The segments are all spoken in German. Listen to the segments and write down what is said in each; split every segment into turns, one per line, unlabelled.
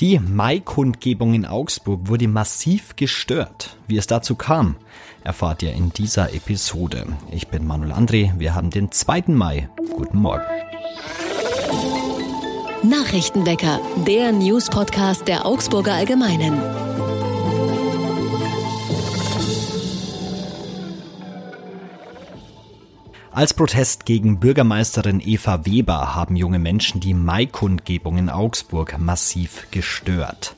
Die Mai-Kundgebung in Augsburg wurde massiv gestört. Wie es dazu kam, erfahrt ihr in dieser Episode. Ich bin Manuel André, wir haben den 2. Mai. Guten Morgen.
Nachrichtenwecker, der News-Podcast der Augsburger Allgemeinen.
Als Protest gegen Bürgermeisterin Eva Weber haben junge Menschen die Maikundgebung in Augsburg massiv gestört.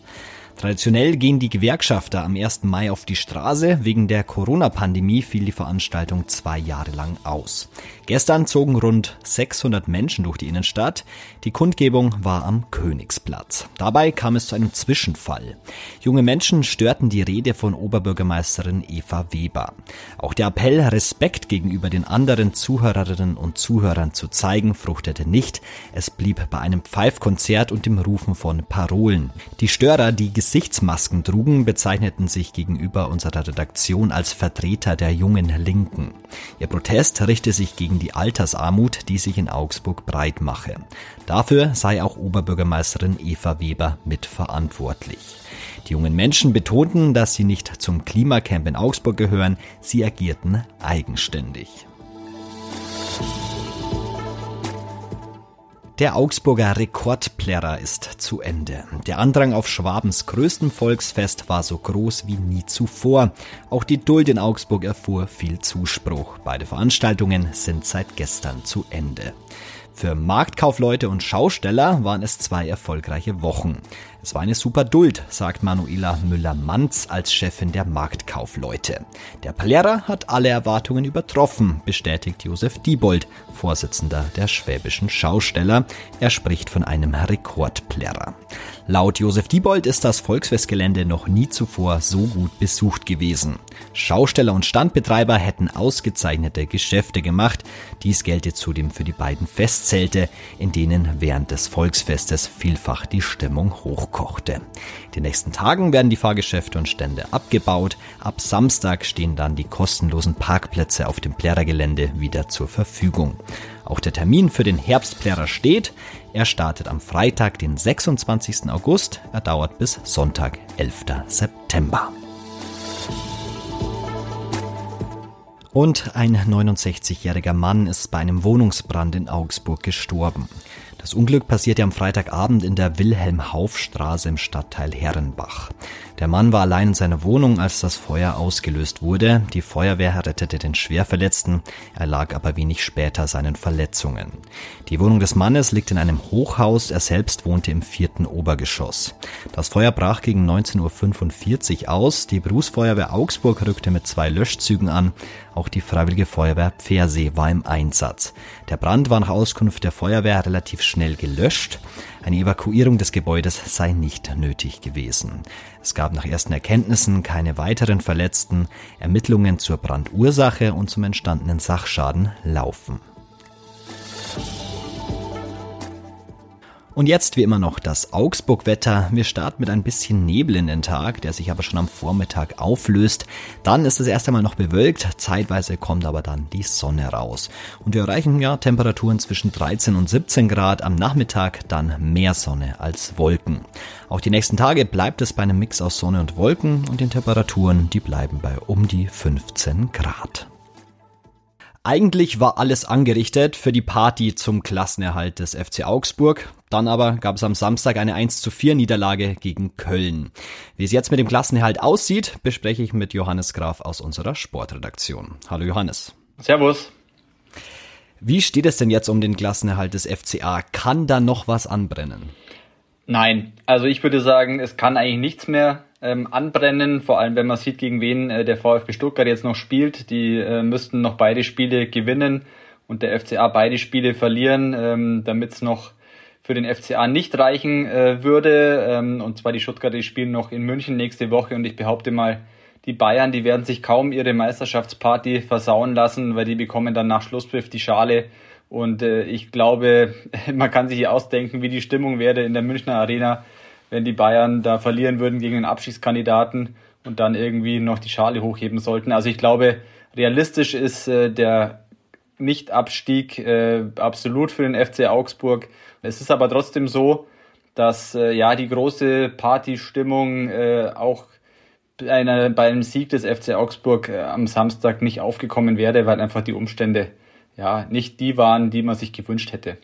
Traditionell gehen die Gewerkschafter am 1. Mai auf die Straße. Wegen der Corona-Pandemie fiel die Veranstaltung zwei Jahre lang aus. Gestern zogen rund 600 Menschen durch die Innenstadt. Die Kundgebung war am Königsplatz. Dabei kam es zu einem Zwischenfall. Junge Menschen störten die Rede von Oberbürgermeisterin Eva Weber. Auch der Appell, Respekt gegenüber den anderen Zuhörerinnen und Zuhörern zu zeigen, fruchtete nicht. Es blieb bei einem Pfeifkonzert und dem Rufen von Parolen. Die Störer, die Gesichtsmasken trugen, bezeichneten sich gegenüber unserer Redaktion als Vertreter der jungen Linken. Ihr Protest richte sich gegen die Altersarmut, die sich in Augsburg breit mache. Dafür sei auch Oberbürgermeisterin Eva Weber mitverantwortlich. Die jungen Menschen betonten, dass sie nicht zum Klimacamp in Augsburg gehören, sie agierten eigenständig. Der Augsburger Rekordplärrer ist zu Ende. Der Andrang auf Schwabens größtem Volksfest war so groß wie nie zuvor. Auch die Duld in Augsburg erfuhr viel Zuspruch. Beide Veranstaltungen sind seit gestern zu Ende. Für Marktkaufleute und Schausteller waren es zwei erfolgreiche Wochen. Es war eine super Duld, sagt Manuela Müller-Manz als Chefin der Marktkaufleute. Der Plärrer hat alle Erwartungen übertroffen, bestätigt Josef Diebold, Vorsitzender der schwäbischen Schausteller. Er spricht von einem Rekordplärrer. Laut Josef Diebold ist das Volksfestgelände noch nie zuvor so gut besucht gewesen. Schausteller und Standbetreiber hätten ausgezeichnete Geschäfte gemacht. Dies gelte zudem für die beiden Festzelte, in denen während des Volksfestes vielfach die Stimmung hochkochte. Die nächsten Tagen werden die Fahrgeschäfte und Stände abgebaut. Ab Samstag stehen dann die kostenlosen Parkplätze auf dem Plärrergelände wieder zur Verfügung. Auch der Termin für den Herbstplärrer steht. Er startet am Freitag, den 26. August. Er dauert bis Sonntag, 11. September. Und ein 69-jähriger Mann ist bei einem Wohnungsbrand in Augsburg gestorben. Das Unglück passierte am Freitagabend in der Wilhelm-Hauf-Straße im Stadtteil Herrenbach. Der Mann war allein in seiner Wohnung, als das Feuer ausgelöst wurde. Die Feuerwehr rettete den Schwerverletzten, er lag aber wenig später seinen Verletzungen. Die Wohnung des Mannes liegt in einem Hochhaus, er selbst wohnte im vierten Obergeschoss. Das Feuer brach gegen 19.45 Uhr aus, die Berufsfeuerwehr Augsburg rückte mit zwei Löschzügen an, auch die Freiwillige Feuerwehr Pfersee war im Einsatz. Der Brand war nach Auskunft der Feuerwehr relativ schnell gelöscht. Eine Evakuierung des Gebäudes sei nicht nötig gewesen. Es gab nach ersten Erkenntnissen keine weiteren Verletzten. Ermittlungen zur Brandursache und zum entstandenen Sachschaden laufen. Und jetzt wie immer noch das Augsburg-Wetter. Wir starten mit ein bisschen Nebel in den Tag, der sich aber schon am Vormittag auflöst. Dann ist es erst einmal noch bewölkt, zeitweise kommt aber dann die Sonne raus. Und wir erreichen ja Temperaturen zwischen 13 und 17 Grad, am Nachmittag dann mehr Sonne als Wolken. Auch die nächsten Tage bleibt es bei einem Mix aus Sonne und Wolken und den Temperaturen, die bleiben bei um die 15 Grad. Eigentlich war alles angerichtet für die Party zum Klassenerhalt des FC Augsburg. Dann aber gab es am Samstag eine 1 zu 4 Niederlage gegen Köln. Wie es jetzt mit dem Klassenerhalt aussieht, bespreche ich mit Johannes Graf aus unserer Sportredaktion. Hallo Johannes.
Servus.
Wie steht es denn jetzt um den Klassenerhalt des FCA? Kann da noch was anbrennen?
Nein, also ich würde sagen, es kann eigentlich nichts mehr ähm, anbrennen, vor allem wenn man sieht, gegen wen äh, der VfB Stuttgart jetzt noch spielt. Die äh, müssten noch beide Spiele gewinnen und der FCA beide Spiele verlieren, ähm, damit es noch für den FCA nicht reichen äh, würde. Ähm, und zwar die Stuttgarter spielen noch in München nächste Woche und ich behaupte mal, die Bayern, die werden sich kaum ihre Meisterschaftsparty versauen lassen, weil die bekommen dann nach Schlusspfiff die Schale. Und äh, ich glaube, man kann sich hier ausdenken, wie die Stimmung wäre in der Münchner Arena, wenn die Bayern da verlieren würden gegen den Abschiedskandidaten und dann irgendwie noch die Schale hochheben sollten. Also ich glaube, realistisch ist äh, der Nicht-Abstieg äh, absolut für den FC Augsburg. Es ist aber trotzdem so, dass äh, ja die große Partystimmung äh, auch einer, beim Sieg des FC Augsburg äh, am Samstag nicht aufgekommen wäre, weil einfach die Umstände ja nicht die waren, die man sich gewünscht hätte.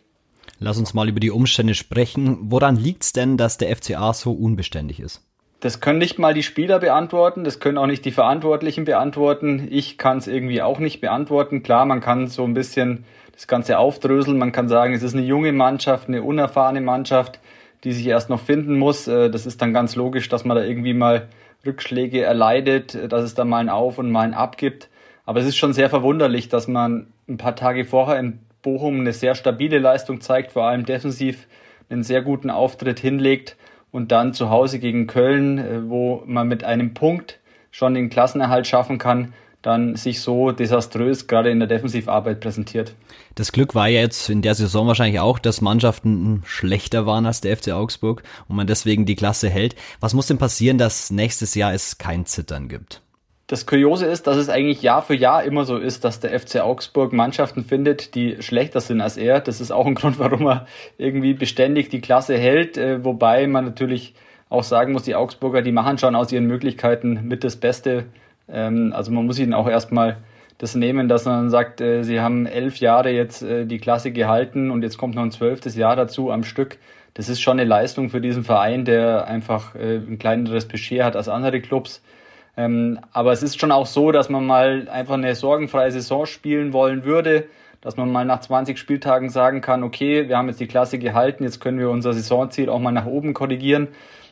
Lass uns mal über die Umstände sprechen. Woran liegt es denn, dass der FCA so unbeständig ist?
Das können nicht mal die Spieler beantworten, das können auch nicht die Verantwortlichen beantworten. Ich kann es irgendwie auch nicht beantworten. Klar, man kann so ein bisschen das Ganze aufdröseln. Man kann sagen, es ist eine junge Mannschaft, eine unerfahrene Mannschaft, die sich erst noch finden muss. Äh, das ist dann ganz logisch, dass man da irgendwie mal Rückschläge erleidet, dass es da mal ein Auf und mal ein Ab gibt. Aber es ist schon sehr verwunderlich, dass man ein paar Tage vorher in Bochum eine sehr stabile Leistung zeigt, vor allem defensiv einen sehr guten Auftritt hinlegt und dann zu Hause gegen Köln, äh, wo man mit einem Punkt schon den Klassenerhalt schaffen kann, dann sich so desaströs gerade in der Defensivarbeit präsentiert.
Das Glück war ja jetzt in der Saison wahrscheinlich auch, dass Mannschaften schlechter waren als der FC Augsburg und man deswegen die Klasse hält. Was muss denn passieren, dass nächstes Jahr es kein Zittern gibt?
Das Kuriose ist, dass es eigentlich Jahr für Jahr immer so ist, dass der FC Augsburg Mannschaften findet, die schlechter sind als er. Das ist auch ein Grund, warum er irgendwie beständig die Klasse hält, äh, wobei man natürlich auch sagen muss, die Augsburger, die machen schon aus ihren Möglichkeiten mit das Beste, ähm, also man muss ihnen auch erstmal das nehmen, dass man sagt, äh, sie haben elf Jahre jetzt äh, die Klasse gehalten und jetzt kommt noch ein zwölftes Jahr dazu am Stück. Das ist schon eine Leistung für diesen Verein, der einfach ein kleineres Budget hat als andere Clubs. Ähm, aber es ist schon auch so, dass man mal einfach eine sorgenfreie Saison spielen wollen würde, dass man mal nach 20 Spieltagen sagen kann, okay, wir haben jetzt die Klasse gehalten, jetzt können wir unser Saisonziel auch mal nach oben korrigieren.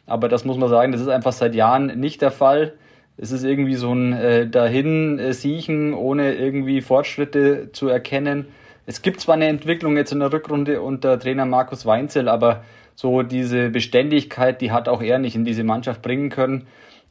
Aber das muss man sagen, das ist einfach seit Jahren nicht der Fall. Es ist irgendwie so ein äh, dahin äh, ohne irgendwie Fortschritte zu erkennen. Es gibt zwar eine Entwicklung jetzt in der Rückrunde unter Trainer Markus Weinzel, aber so diese Beständigkeit, die hat auch er nicht in diese Mannschaft bringen können.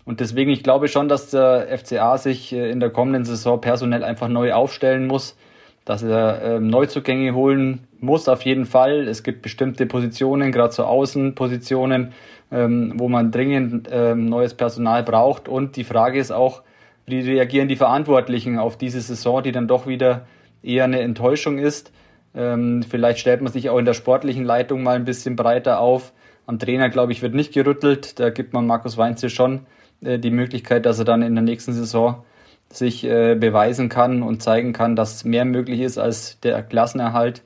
Und deswegen, ich glaube schon, dass der FCA sich äh, in der kommenden Saison personell einfach neu aufstellen muss, dass er äh, Neuzugänge holen muss auf jeden Fall. Es gibt bestimmte Positionen, gerade so Außenpositionen, ähm, wo man dringend ähm, neues Personal braucht. Und die Frage ist auch, wie reagieren die Verantwortlichen auf diese Saison, die dann doch wieder eher eine Enttäuschung ist. Ähm, vielleicht stellt man sich auch in der sportlichen Leitung mal ein bisschen breiter auf. Am Trainer, glaube ich, wird nicht gerüttelt. Da gibt man Markus Weinzel schon äh, die Möglichkeit, dass er dann in der nächsten Saison sich äh, beweisen kann und zeigen kann, dass mehr möglich ist als der Klassenerhalt.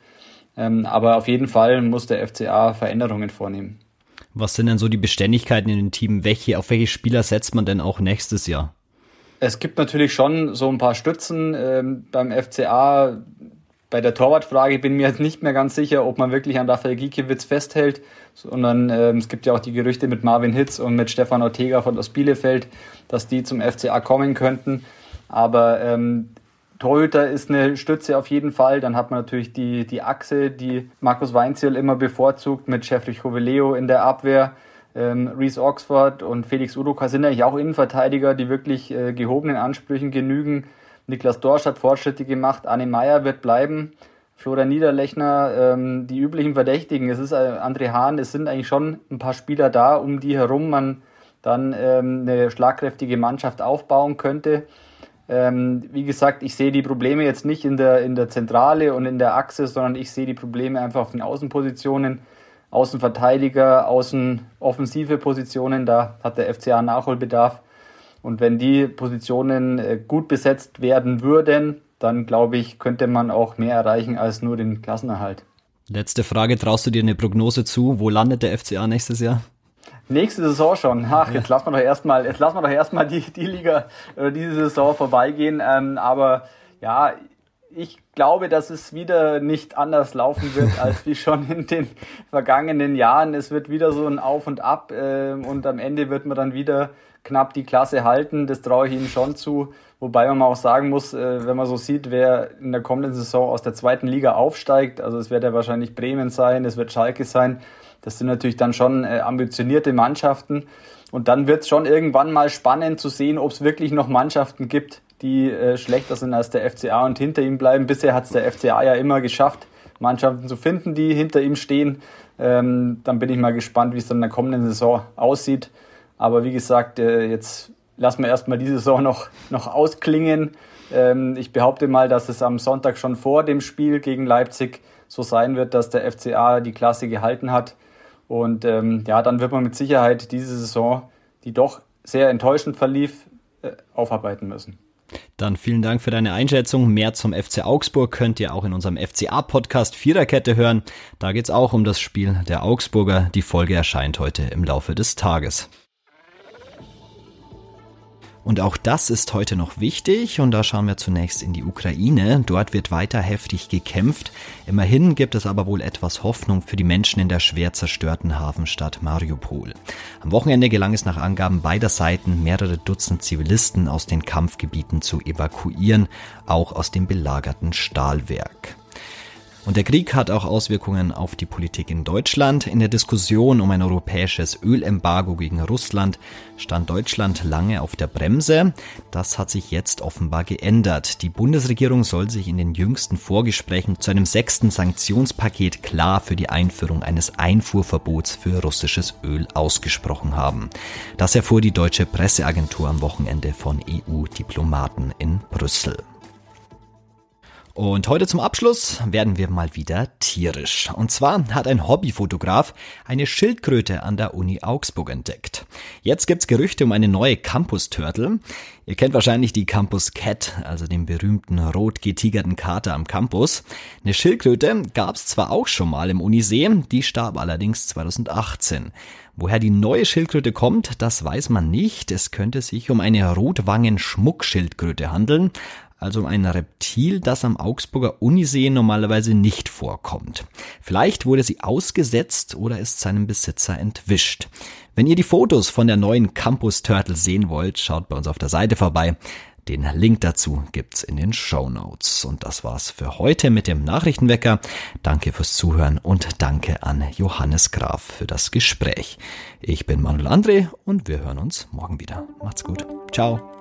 Ähm, aber auf jeden Fall muss der FCA Veränderungen vornehmen.
Was sind denn so die Beständigkeiten in den Team? Welche, auf welche Spieler setzt man denn auch nächstes Jahr?
Es gibt natürlich schon so ein paar Stützen ähm, beim FCA. Bei der Torwartfrage bin ich mir jetzt nicht mehr ganz sicher, ob man wirklich an Rafael Giekewitz festhält, sondern ähm, es gibt ja auch die Gerüchte mit Marvin Hitz und mit Stefan Ortega von aus Bielefeld, dass die zum FCA kommen könnten. Aber ähm, Torhüter ist eine Stütze auf jeden Fall. Dann hat man natürlich die, die Achse, die Markus Weinziel immer bevorzugt mit Jeffrey Joveleo in der Abwehr. Ähm, Reese Oxford und Felix Udoka sind eigentlich auch Innenverteidiger, die wirklich äh, gehobenen Ansprüchen genügen. Niklas Dorsch hat Fortschritte gemacht. Anne Meyer wird bleiben. Florian Niederlechner, ähm, die üblichen Verdächtigen. Es ist äh, André Hahn. Es sind eigentlich schon ein paar Spieler da, um die herum man dann ähm, eine schlagkräftige Mannschaft aufbauen könnte. Ähm, wie gesagt, ich sehe die Probleme jetzt nicht in der, in der Zentrale und in der Achse, sondern ich sehe die Probleme einfach auf den Außenpositionen. Außenverteidiger, außen offensive Positionen, da hat der FCA Nachholbedarf. Und wenn die Positionen äh, gut besetzt werden würden, dann glaube ich, könnte man auch mehr erreichen als nur den Klassenerhalt.
Letzte Frage, traust du dir eine Prognose zu? Wo landet der FCA nächstes Jahr?
Nächste Saison schon. Ach, jetzt lassen wir doch erstmal, jetzt lassen wir doch erstmal die, die Liga oder diese Saison vorbeigehen. Ähm, aber ja, ich glaube, dass es wieder nicht anders laufen wird als wie schon in den vergangenen Jahren. Es wird wieder so ein Auf und Ab äh, und am Ende wird man dann wieder knapp die Klasse halten. Das traue ich Ihnen schon zu. Wobei man auch sagen muss, äh, wenn man so sieht, wer in der kommenden Saison aus der zweiten Liga aufsteigt, also es wird ja wahrscheinlich Bremen sein, es wird Schalke sein, das sind natürlich dann schon äh, ambitionierte Mannschaften. Und dann wird es schon irgendwann mal spannend zu sehen, ob es wirklich noch Mannschaften gibt, die äh, schlechter sind als der FCA und hinter ihm bleiben. Bisher hat es der FCA ja immer geschafft, Mannschaften zu finden, die hinter ihm stehen. Ähm, dann bin ich mal gespannt, wie es dann in der kommenden Saison aussieht. Aber wie gesagt, äh, jetzt lassen wir erstmal die Saison noch, noch ausklingen. Ähm, ich behaupte mal, dass es am Sonntag schon vor dem Spiel gegen Leipzig so sein wird, dass der FCA die Klasse gehalten hat Und ähm, ja, dann wird man mit Sicherheit diese Saison, die doch sehr enttäuschend verlief, äh, aufarbeiten müssen.
Dann vielen Dank für deine Einschätzung. Mehr zum FC Augsburg könnt ihr auch in unserem FCA-Podcast Viererkette hören. Da geht es auch um das Spiel der Augsburger. Die Folge erscheint heute im Laufe des Tages. Und auch das ist heute noch wichtig und da schauen wir zunächst in die Ukraine. Dort wird weiter heftig gekämpft. Immerhin gibt es aber wohl etwas Hoffnung für die Menschen in der schwer zerstörten Hafenstadt Mariupol. Am Wochenende gelang es nach Angaben beider Seiten, mehrere Dutzend Zivilisten aus den Kampfgebieten zu evakuieren, auch aus dem belagerten Stahlwerk. Und der Krieg hat auch Auswirkungen auf die Politik in Deutschland. In der Diskussion um ein europäisches Ölembargo gegen Russland stand Deutschland lange auf der Bremse. Das hat sich jetzt offenbar geändert. Die Bundesregierung soll sich in den jüngsten Vorgesprächen zu einem sechsten Sanktionspaket klar für die Einführung eines Einfuhrverbots für russisches Öl ausgesprochen haben. Das erfuhr die deutsche Presseagentur am Wochenende von EU-Diplomaten in Brüssel. Und heute zum Abschluss werden wir mal wieder tierisch. Und zwar hat ein Hobbyfotograf eine Schildkröte an der Uni Augsburg entdeckt. Jetzt gibt's Gerüchte um eine neue Campus Turtle. Ihr kennt wahrscheinlich die Campus Cat, also den berühmten rot getigerten Kater am Campus. Eine Schildkröte gab's zwar auch schon mal im Unisee, die starb allerdings 2018. Woher die neue Schildkröte kommt, das weiß man nicht. Es könnte sich um eine Rotwangen-Schmuckschildkröte handeln, also ein Reptil, das am Augsburger Unisee normalerweise nicht vorkommt. Vielleicht wurde sie ausgesetzt oder ist seinem Besitzer entwischt. Wenn ihr die Fotos von der neuen Campus Turtle sehen wollt, schaut bei uns auf der Seite vorbei. Den Link dazu gibt's in den Show Notes. Und das war's für heute mit dem Nachrichtenwecker. Danke fürs Zuhören und danke an Johannes Graf für das Gespräch. Ich bin Manuel André und wir hören uns morgen wieder. Macht's gut. Ciao.